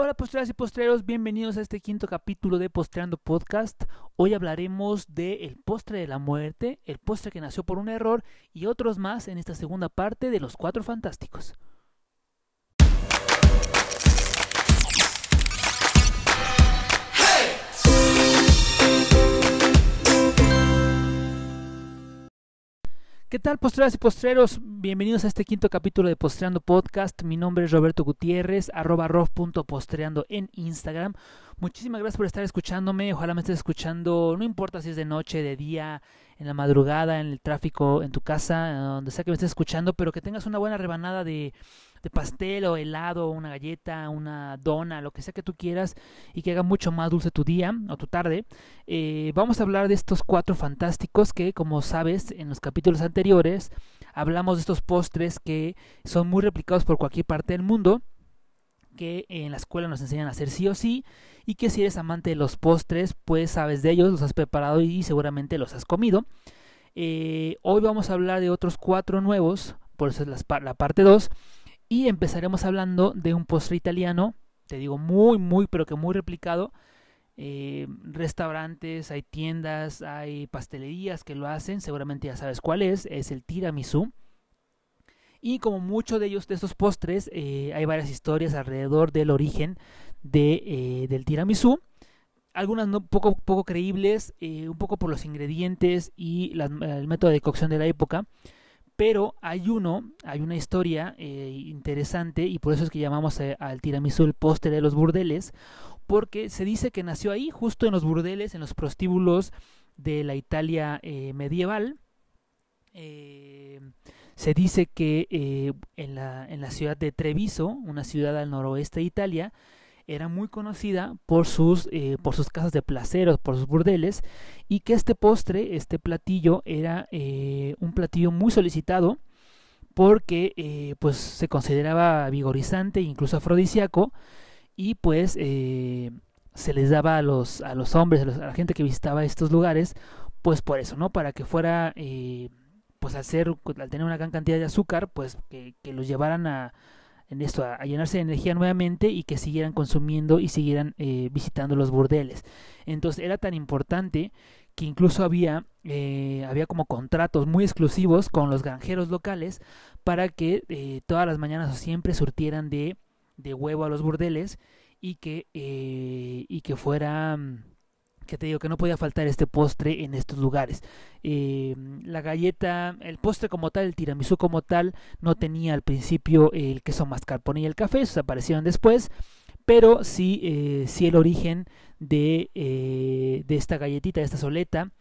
Hola postreras y postreros, bienvenidos a este quinto capítulo de Postreando Podcast. Hoy hablaremos de el postre de la muerte, el postre que nació por un error y otros más en esta segunda parte de Los Cuatro Fantásticos. ¿Qué tal, postreras y postreros? Bienvenidos a este quinto capítulo de Postreando Podcast. Mi nombre es Roberto Gutiérrez, arroba rof.postreando en Instagram. Muchísimas gracias por estar escuchándome. Ojalá me estés escuchando, no importa si es de noche, de día, en la madrugada, en el tráfico, en tu casa, donde sea que me estés escuchando, pero que tengas una buena rebanada de, de pastel o helado, una galleta, una dona, lo que sea que tú quieras y que haga mucho más dulce tu día o tu tarde. Eh, vamos a hablar de estos cuatro fantásticos que, como sabes, en los capítulos anteriores hablamos de estos postres que son muy replicados por cualquier parte del mundo que en la escuela nos enseñan a hacer sí o sí y que si eres amante de los postres pues sabes de ellos, los has preparado y seguramente los has comido. Eh, hoy vamos a hablar de otros cuatro nuevos, por eso es la, la parte 2 y empezaremos hablando de un postre italiano, te digo muy, muy, pero que muy replicado. Eh, restaurantes, hay tiendas, hay pastelerías que lo hacen, seguramente ya sabes cuál es, es el tiramisú. Y como muchos de ellos, de estos postres, eh, hay varias historias alrededor del origen de, eh, del tiramisú. Algunas no, poco, poco creíbles, un poco por los ingredientes y el método de cocción de la época pero hay uno, hay una historia eh, interesante y por eso es que llamamos eh, al tiramisú el postre de los burdeles, porque se dice que nació ahí, justo en los burdeles, en los prostíbulos de la Italia eh, medieval. se dice que en, la, en la ciudad de Treviso, una ciudad al noroeste de Italia, era muy conocida por sus, eh, por sus casas de placeros, por sus burdeles, y que este postre, este platillo, era eh, un platillo muy solicitado porque eh, pues se consideraba vigorizante e incluso afrodisíaco y pues se les daba a los, a los hombres, a, la gente que visitaba estos lugares, pues por eso, ¿no? Para que fuera, pues al, ser, al tener una gran cantidad de azúcar, pues que los llevaran a, en esto, a, llenarse de energía nuevamente y que siguieran consumiendo y siguieran eh, visitando los burdeles. Entonces era tan importante que incluso había, eh, había como contratos muy exclusivos con los granjeros locales para que eh, todas las mañanas o siempre surtieran de, de huevo a los burdeles y que, y que fuera que te digo que no podía faltar este postre en estos lugares. Eh, la galleta, el postre como tal, el tiramisú como tal, no tenía al principio el queso mascarpone y el café, esos aparecieron después, pero sí, eh, sí el origen de, eh, de esta galletita, de esta soleta,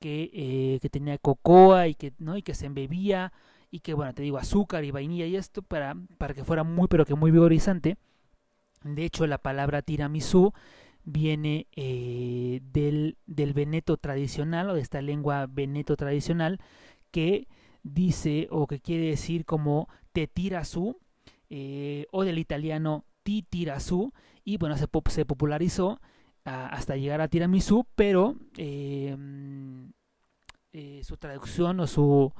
que, que tenía cocoa y que, ¿no? y que se embebía y que, bueno, te digo, azúcar y vainilla y esto para, para que fuera muy, pero que muy vigorizante. De hecho, la palabra tiramisú viene eh, del, del veneto tradicional o de esta lengua veneto tradicional que dice o que quiere decir como te tira su eh, o del italiano ti tira su y bueno se, se popularizó hasta llegar a tiramisú pero eh, eh, su traducción o su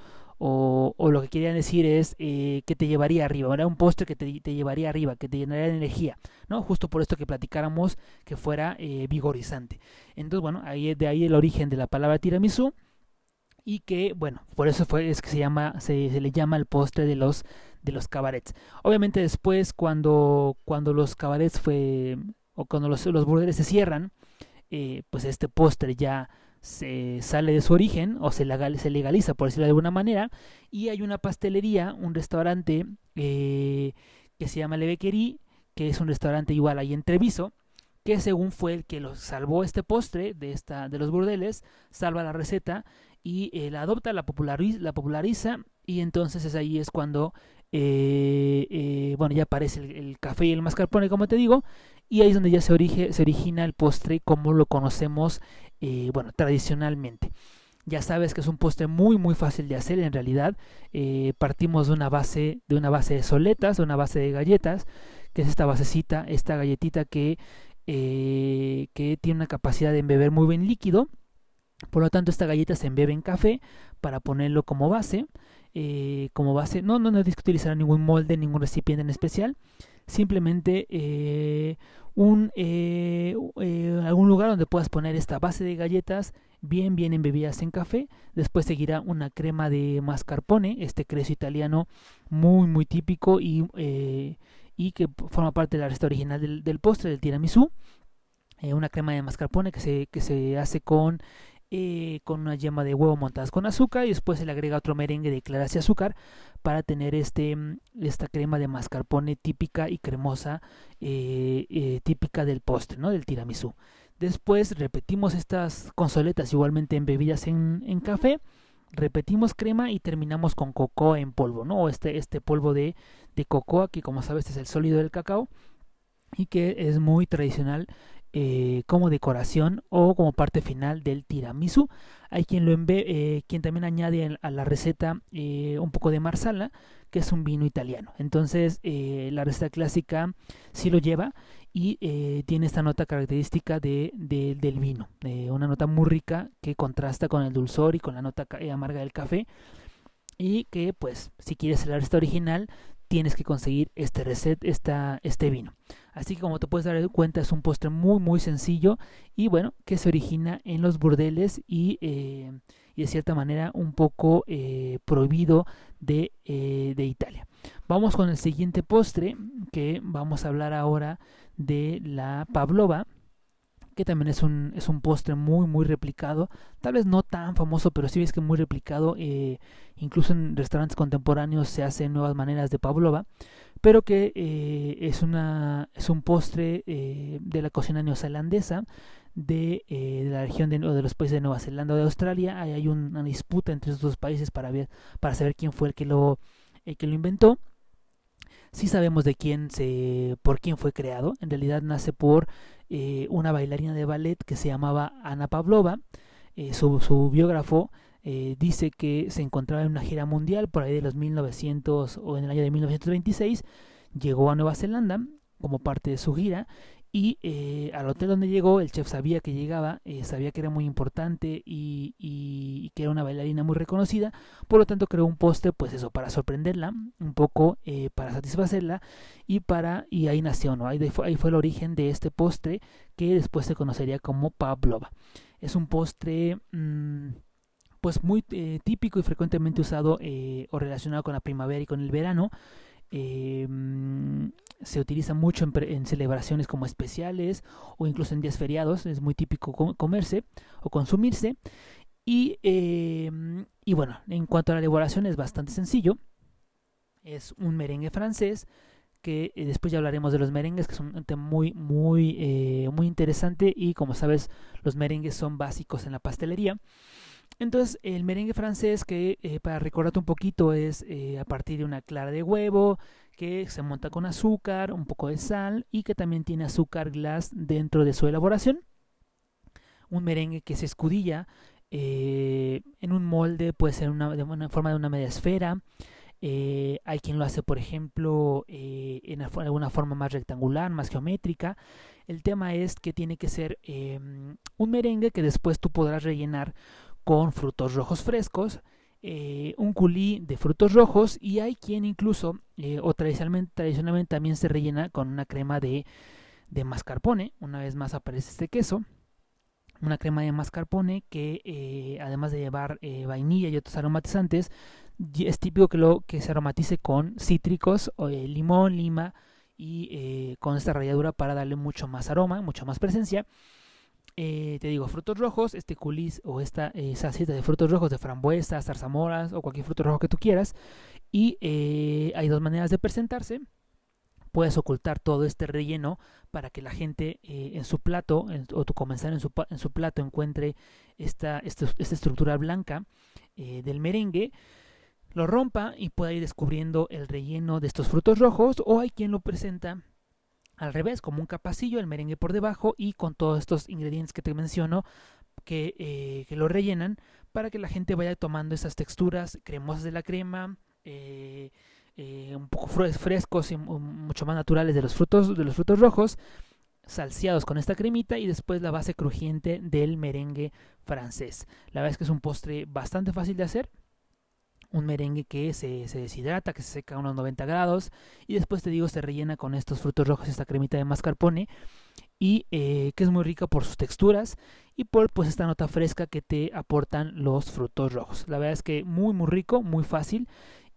o, lo que querían decir es eh, que te llevaría arriba, era un postre que te, llevaría arriba, que te llenaría de energía, ¿no? Justo por esto que platicáramos que fuera eh, vigorizante. Entonces, bueno, ahí de ahí el origen de la palabra tiramisú y que, bueno, por eso fue es que se llama se, se le llama el postre de los de los cabarets. Obviamente después cuando cuando los cabarets fue o cuando los, los burdeles se cierran, eh, pues este postre ya se sale de su origen o se, legaliza, por decirlo de alguna manera, y hay una pastelería, un restaurante eh, que se llama Le que es un restaurante igual ahí en Treviso, que según fue el que los salvó este postre de, esta, de los burdeles, salva la receta y eh, la adopta, la populariza, la populariza y entonces es ahí es cuando eh, eh, bueno ya aparece el, café y el mascarpone como te digo y ahí es donde ya se, origina el postre como lo conocemos eh, bueno, tradicionalmente. Ya sabes que es un postre muy muy fácil de hacer en realidad. Eh, partimos de una base de una base de soletas, de una base de galletas, que es esta basecita, esta galletita que, eh, que tiene una capacidad de embeber muy bien líquido. Por lo tanto, esta galleta se embebe en café para ponerlo como base. Como base, no, no, no tienes que utilizar ningún molde, ningún recipiente en especial. Simplemente un, algún lugar donde puedas poner esta base de galletas bien bien embebidas en café. Después seguirá una crema de mascarpone, este queso italiano muy muy típico y, y que forma parte de la receta original del, del postre, del tiramisú. una crema de mascarpone que se, que se hace con eh, con una yema de huevo montadas con azúcar y después se le agrega otro merengue de claras y azúcar para tener este, mm, esta crema de mascarpone típica y cremosa eh, eh, típica del postre, ¿no? del tiramisú. Después repetimos estas consoletas igualmente embebidas en, en café repetimos crema y terminamos con cocoa en polvo, ¿no? Este, este polvo de, de cocoa que como sabes es el sólido del cacao y que es muy tradicional eh, como decoración o como parte final del tiramisú. Hay quien lo eh, quien también añade a la receta eh, un poco de marsala, que es un vino italiano. Entonces la receta clásica sí lo lleva y tiene esta nota característica de, del vino, una nota muy rica que contrasta con el dulzor y con la nota amarga del café y que pues si quieres la receta original tienes que conseguir este recet, esta, este vino. Así que como te puedes dar cuenta es un postre muy muy sencillo y bueno que se origina en los burdeles y, eh, de cierta manera un poco eh, prohibido de, eh, de, Italia. Vamos con el siguiente postre que vamos a hablar ahora de la pavlova que también es un, es un postre muy muy replicado, tal vez no tan famoso, pero sí ves que muy replicado, incluso en restaurantes contemporáneos se hacen nuevas maneras de pavlova pero que eh, es, una, es un postre eh, de la cocina neozelandesa de, eh, de la región de, de, los países de Nueva Zelanda o de Australia. Ahí hay una disputa entre esos dos países para, ver, para saber quién fue el que lo, el que lo inventó. Sí sabemos de quién se, por quién fue creado. En realidad nace por una bailarina de ballet que se llamaba Ana Pavlova. su, su biógrafo eh, dice que se encontraba en una gira mundial por ahí de los 1900 o en el año de 1926, llegó a Nueva Zelanda como parte de su gira y eh, al hotel donde llegó el chef sabía que llegaba, eh, sabía que era muy importante y, y, que era una bailarina muy reconocida, por lo tanto creó un postre pues eso, para sorprenderla, un poco para satisfacerla y para y ahí nació, ¿no? ahí, ahí fue el origen de este postre que después se conocería como pavlova. Es un postre... Mmm, pues muy eh, típico y frecuentemente usado eh, o relacionado con la primavera y con el verano. Eh, se utiliza mucho en, celebraciones como especiales o incluso en días feriados. Es muy típico comerse o consumirse. Y, y bueno, en cuanto a la elaboración es bastante sencillo. Es un merengue francés que después ya hablaremos de los merengues, que son un tema muy, muy, muy interesante y como sabes, los merengues son básicos en la pastelería. Entonces, el merengue francés, que eh, para recordarte un poquito, es eh, a partir de una clara de huevo, que se monta con azúcar, un poco de sal y que también tiene azúcar glass dentro de su elaboración. Un merengue que se escudilla eh, en un molde, puede ser una, de una forma de una media esfera. hay quien lo hace, por ejemplo, en alguna forma más rectangular, más geométrica. El tema es que tiene que ser em, un merengue que después tú podrás rellenar con frutos rojos frescos, eh, un culí de frutos rojos y hay quien incluso, eh, o tradicionalmente, tradicionalmente también se rellena con una crema de, de mascarpone, una vez más aparece este queso, una crema de mascarpone que eh, además de llevar vainilla y otros aromatizantes, es típico que, lo, que se aromatice con cítricos, o, limón, lima y con esta ralladura para darle mucho más aroma, mucho más presencia. Eh, te digo, frutos rojos, este culis o esta eh, de frutos rojos, de frambuesas, zarzamoras o cualquier fruto rojo que tú quieras. Y eh, hay dos maneras de presentarse. Puedes ocultar todo este relleno para que la gente en su plato o tu comensal en su, en su plato encuentre esta, esta, esta estructura blanca del merengue lo rompa y pueda ir descubriendo el relleno de estos frutos rojos o hay quien lo presenta al revés, como un capacillo, el merengue por debajo y con todos estos ingredientes que te menciono que, eh, que lo rellenan para que la gente vaya tomando esas texturas cremosas de la crema, eh, eh, un poco frescos y mucho más naturales de los frutos, de los frutos rojos, salseados con esta cremita y después la base crujiente del merengue francés. La verdad es que es un postre bastante fácil de hacer un merengue que se, se, deshidrata, que se seca a unos 90 grados y después te digo se rellena con estos frutos rojos, esta cremita de mascarpone y que es muy rica por sus texturas y por pues esta nota fresca que te aportan los frutos rojos. La verdad es que muy muy rico, muy fácil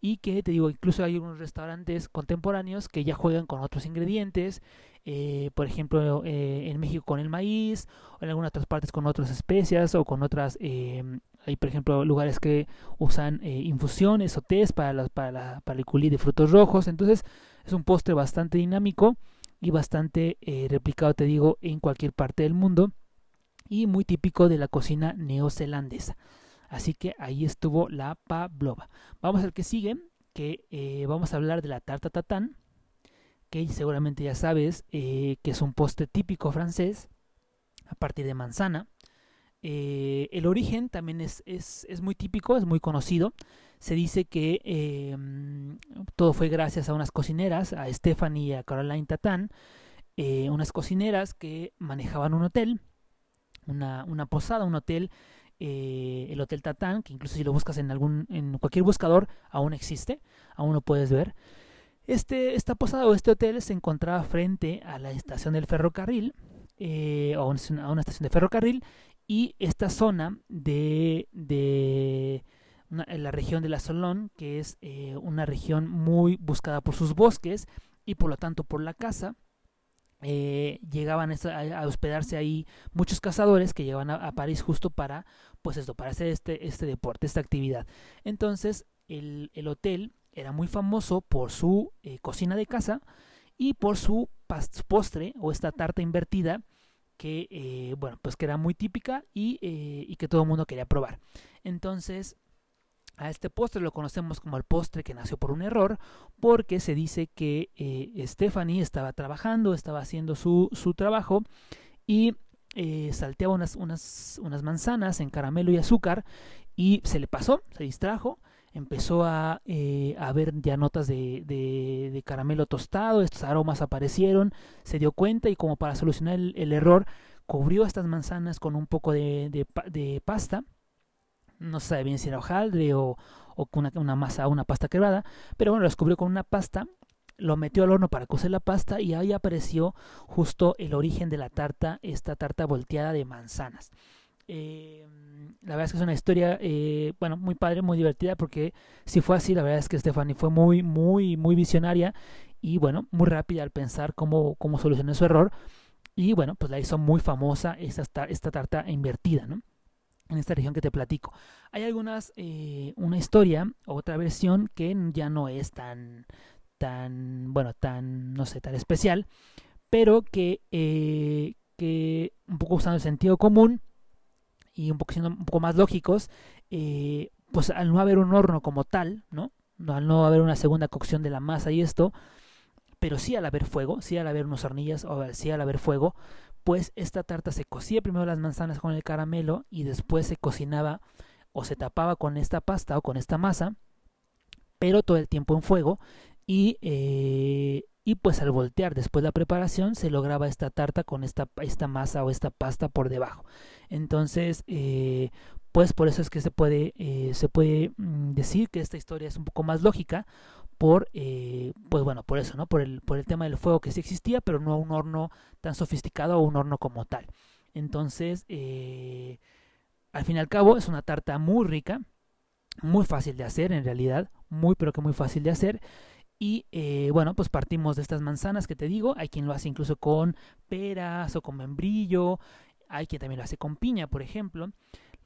y que te digo, incluso hay unos restaurantes contemporáneos que ya juegan con otros ingredientes, eh, por ejemplo eh, en México con el maíz, o en algunas otras partes con otras especias o con otras, em, hay por ejemplo lugares que usan eh, infusiones o tés para, la, para, para el culí de frutos rojos, entonces es un postre bastante dinámico y bastante replicado, te digo, en cualquier parte del mundo y muy típico de la cocina neozelandesa. Así que ahí estuvo la pavlova. Vamos al que sigue, que eh, vamos a hablar de la tarta tatán, que seguramente ya sabes eh, que es un postre típico francés a partir de manzana. Eh, el origen también es, es, es, muy típico, es muy conocido. Se dice que em, todo fue gracias a unas cocineras, a Stephanie y a Caroline Tatán, unas cocineras que manejaban un hotel una, una posada, un hotel, eh, el Hotel Tatán, que incluso si lo buscas en algún, en cualquier buscador, aún existe, aún lo puedes ver. Este, esta posada o este hotel se encontraba frente a la estación del ferrocarril, eh, a una estación de ferrocarril, y esta zona de, de la región de la Solón, que es eh, una región muy buscada por sus bosques y por lo tanto por la caza, eh, llegaban a, hospedarse ahí muchos cazadores que llegaban a, París justo para, pues esto, para hacer este, este deporte, esta actividad. Entonces, el, el hotel era muy famoso por su eh, cocina de casa y por su postre o esta tarta invertida que, eh, bueno, pues que era muy típica y, y que todo el mundo quería probar. Entonces, a este postre lo conocemos como el postre que nació por un error, porque se dice que eh, Stephanie estaba trabajando, estaba haciendo su, su trabajo y eh, salteaba unas, unas, unas, manzanas en caramelo y azúcar y se le pasó, se distrajo, empezó a, eh, a ver ya notas de, de, caramelo tostado, estos aromas aparecieron, se dio cuenta y como para solucionar el, error, cubrió estas manzanas con un poco de, de pasta no se sabe bien si era hojaldre o, o una, una masa una pasta quebrada, pero bueno, lo descubrió con una pasta, lo metió al horno para cocer la pasta y ahí apareció justo el origen de la tarta, esta tarta volteada de manzanas. Eh, la verdad es que es una historia, eh, bueno, muy padre, muy divertida, porque si fue así, la verdad es que Stephanie fue muy, muy, muy visionaria y bueno, muy rápida al pensar cómo, cómo solucionar su error. Y bueno, pues la hizo muy famosa esta, esta tarta invertida, ¿no? en esta región que te platico. Hay algunas, eh, una historia, otra versión que ya no es tan, tan, bueno, tan, no sé, tan especial, pero que, que un poco usando el sentido común y un poco un poco más lógicos, eh, pues al no haber un horno como tal, ¿no? Al no haber una segunda cocción de la masa y esto, pero sí al haber fuego, sí al haber unos hornillas o sí al haber fuego, pues esta tarta se cocía primero las manzanas con el caramelo y después se cocinaba o se tapaba con esta pasta o con esta masa, pero todo el tiempo en fuego y, eh, y pues al voltear después de la preparación se lograba esta tarta con esta, esta masa o esta pasta por debajo. Entonces, eh, pues por eso es que se puede, eh, se puede mm, decir que esta historia es un poco más lógica por, eh, pues bueno, por eso, ¿no? Por el, por el tema del fuego que sí existía, pero no un horno tan sofisticado o un horno como tal. Entonces, al fin y al cabo, es una tarta muy rica, muy fácil de hacer en realidad, muy pero que muy fácil de hacer. Y eh, bueno, pues partimos de estas manzanas que te digo. Hay quien lo hace incluso con peras o con membrillo. Hay quien también lo hace con piña, por ejemplo.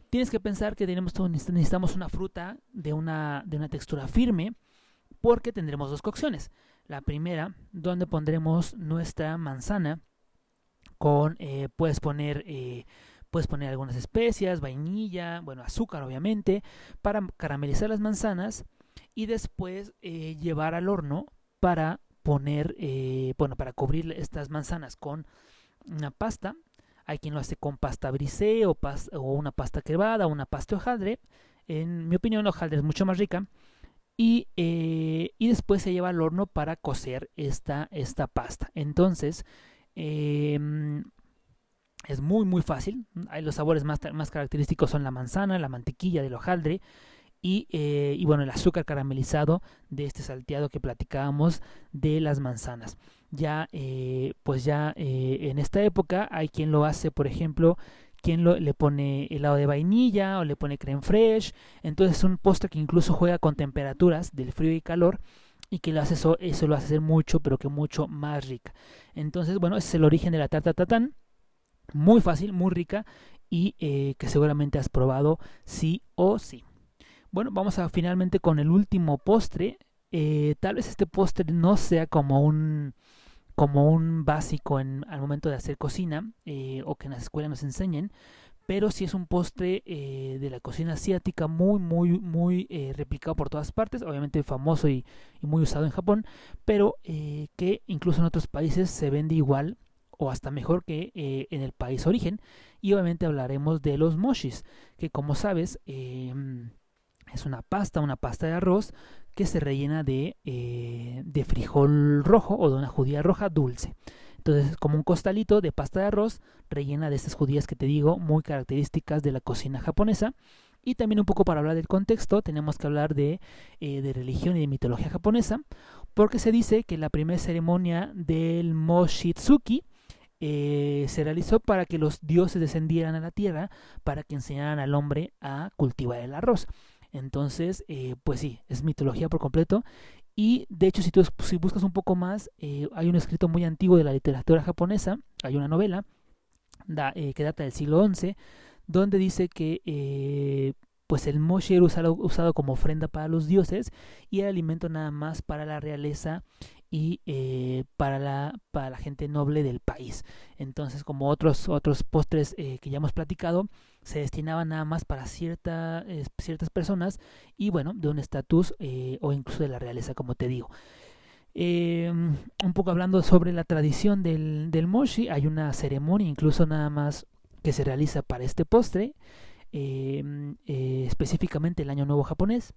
Tienes que pensar que tenemos, necesitamos una fruta de una, de una textura firme porque tendremos dos cocciones. La primera, donde pondremos nuestra manzana con, eh, puedes poner... Eh, puedes poner algunas especias, vainilla, bueno, azúcar obviamente, para caramelizar las manzanas y después eh, llevar al horno para poner, bueno, para cubrir estas manzanas con una pasta. Hay quien lo hace con pasta brisé o, una pasta quebrada o una pasta hojaldre. En mi opinión, la hojaldre es mucho más rica. Eh, y, después se lleva al horno para cocer esta, esta pasta. Entonces, em, es muy muy fácil. Los sabores más, más, característicos son la manzana, la mantequilla del hojaldre y, eh, y, bueno, el azúcar caramelizado de este salteado que platicábamos de las manzanas. Ya, eh, pues ya eh, en esta época hay quien lo hace, por ejemplo, quien le pone helado de vainilla o le pone creme fraiche. Entonces es un postre que incluso juega con temperaturas del frío y calor y que lo hace eso, eso lo hace ser mucho, pero que mucho más rica. Entonces, bueno, ese es el origen de la tarta tatán. Muy fácil, muy rica y que seguramente has probado sí o sí. Bueno, vamos a finalmente con el último postre. Eh, tal vez este postre no sea como un como un básico en, al momento de hacer cocina eh, o que en las escuelas nos enseñen, pero sí es un postre eh, de la cocina asiática muy, muy, muy eh, replicado por todas partes, obviamente famoso y, muy usado en Japón, pero que incluso en otros países se vende igual o hasta mejor que en el país origen. Y obviamente hablaremos de los moshis, que como sabes es una pasta, una pasta de arroz que se rellena de, eh, de frijol rojo o de una judía roja dulce. Entonces, como un costalito de pasta de arroz rellena de estas judías que te digo, muy características de la cocina japonesa. Y también un poco para hablar del contexto, tenemos que hablar de, eh, de religión y de mitología japonesa, porque se dice que la primera ceremonia del Moshitsuki eh, se realizó para que los dioses descendieran a la tierra, para que enseñaran al hombre a cultivar el arroz. Entonces, eh, pues sí, es mitología por completo. Y de hecho, si tú si buscas un poco más, eh, hay un escrito muy antiguo de la literatura japonesa, hay una novela eh, que data del siglo XI, donde dice que pues el moshi era usado, usado, como ofrenda para los dioses y el alimento nada más para la realeza y eh, para, la, para la gente noble del país. Entonces, como otros, otros postres eh, que ya hemos platicado, se destinaban nada más para cierta, ciertas personas y bueno, de un estatus eh, o incluso de la realeza, como te digo. un poco hablando sobre la tradición del, del moshi, hay una ceremonia incluso nada más que se realiza para este postre, específicamente el Año Nuevo japonés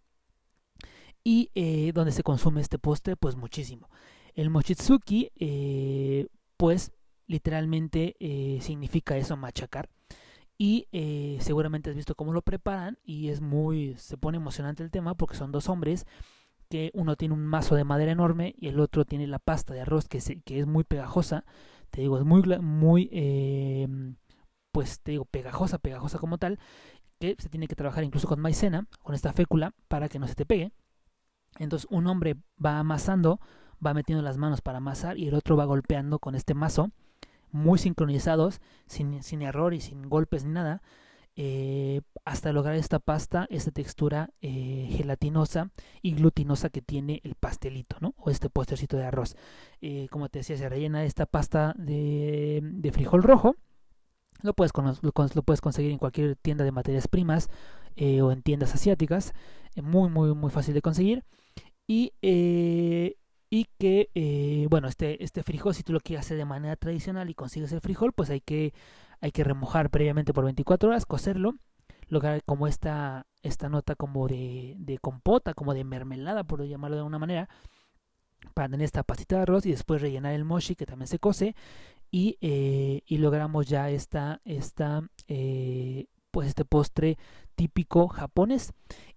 y eh, donde se consume este postre pues muchísimo. El mochitsuki eh, pues literalmente eh, significa eso machacar. Y seguramente has visto cómo lo preparan y es muy se pone emocionante el tema porque son dos hombres que uno tiene un mazo de madera enorme y el otro tiene la pasta de arroz que, que es muy pegajosa. Te digo es muy muy pues te digo pegajosa pegajosa como tal que se tiene que trabajar incluso con maicena con esta fécula para que no se te pegue entonces un hombre va amasando, va metiendo las manos para amasar y el otro va golpeando con este mazo, muy sincronizados, sin, error y sin golpes ni nada, eh, hasta lograr esta pasta, esta textura eh, gelatinosa y glutinosa que tiene el pastelito, ¿no? O este postrecito de arroz. Eh, como te decía, se rellena esta pasta de, frijol rojo. Lo puedes, lo, puedes conseguir en cualquier tienda de materias primas o en tiendas asiáticas. muy, muy, muy fácil de conseguir y, eh, y que, eh, bueno, este, este frijol, si tú lo quieres hacer de manera tradicional y consigues el frijol, pues hay que, hay que remojar previamente por 24 horas, cocerlo, lograr como esta, esta nota como de, de compota, como de mermelada, por llamarlo de alguna manera, para tener esta pastita de arroz y después rellenar el mochi que también se cose y, eh, y logramos ya esta, esta pues este postre típico japonés.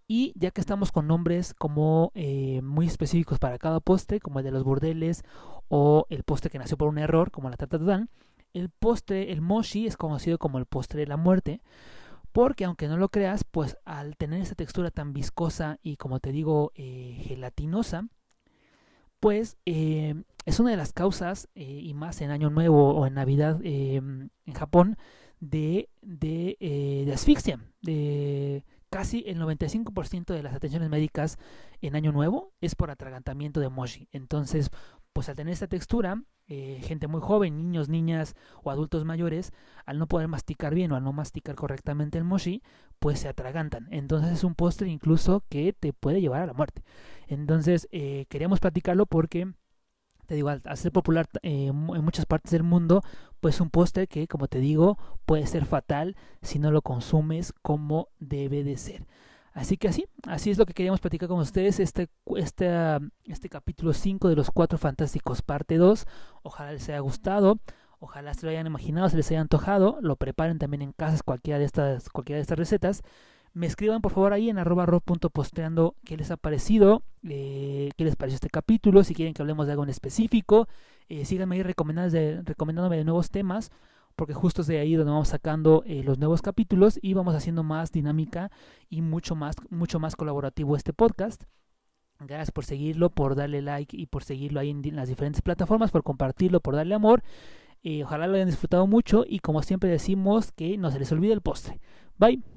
Y ya que estamos con nombres como eh, muy específicos para cada postre, como el de los burdeles o el postre que nació por un error, como la tatatán, el postre, el moshi, es conocido como el postre de la muerte, porque aunque no lo creas, pues al tener esta textura tan viscosa y como te digo, eh, gelatinosa, pues eh, es una de las causas, y más en Año Nuevo o en Navidad en Japón, de, de, de asfixia, de casi el 95% de las atenciones médicas en Año Nuevo es por atragantamiento de moshi. Entonces, pues al tener esta textura, eh, gente muy joven, niños, niñas o adultos mayores, al no poder masticar bien o al no masticar correctamente el moshi, pues se atragantan. Entonces es un postre incluso que te puede llevar a la muerte. Entonces eh, queríamos platicarlo porque te digo, al, ser popular eh, en muchas partes del mundo, pues un postre que, como te digo, puede ser fatal si no lo consumes como debe de ser. Así que así, así es lo que queríamos platicar con ustedes, este, este, este capítulo 5 de los Cuatro Fantásticos, parte 2. Ojalá les haya gustado, ojalá se lo hayan imaginado, se les haya antojado, lo preparen también en casas cualquiera de estas, cualquiera de estas recetas. me escriban por favor ahí en arroba posteando qué les ha parecido, eh, qué les pareció este capítulo, si quieren que hablemos de algo en específico, eh, síganme ahí recomendándome de nuevos temas, porque justo es de ahí donde vamos sacando eh, los nuevos capítulos y vamos haciendo más dinámica y mucho más, mucho más colaborativo este podcast. Gracias por seguirlo, por darle like y por seguirlo ahí en las diferentes plataformas, por compartirlo, por darle amor. ojalá lo hayan disfrutado mucho y como siempre decimos que no se les olvide el postre. Bye.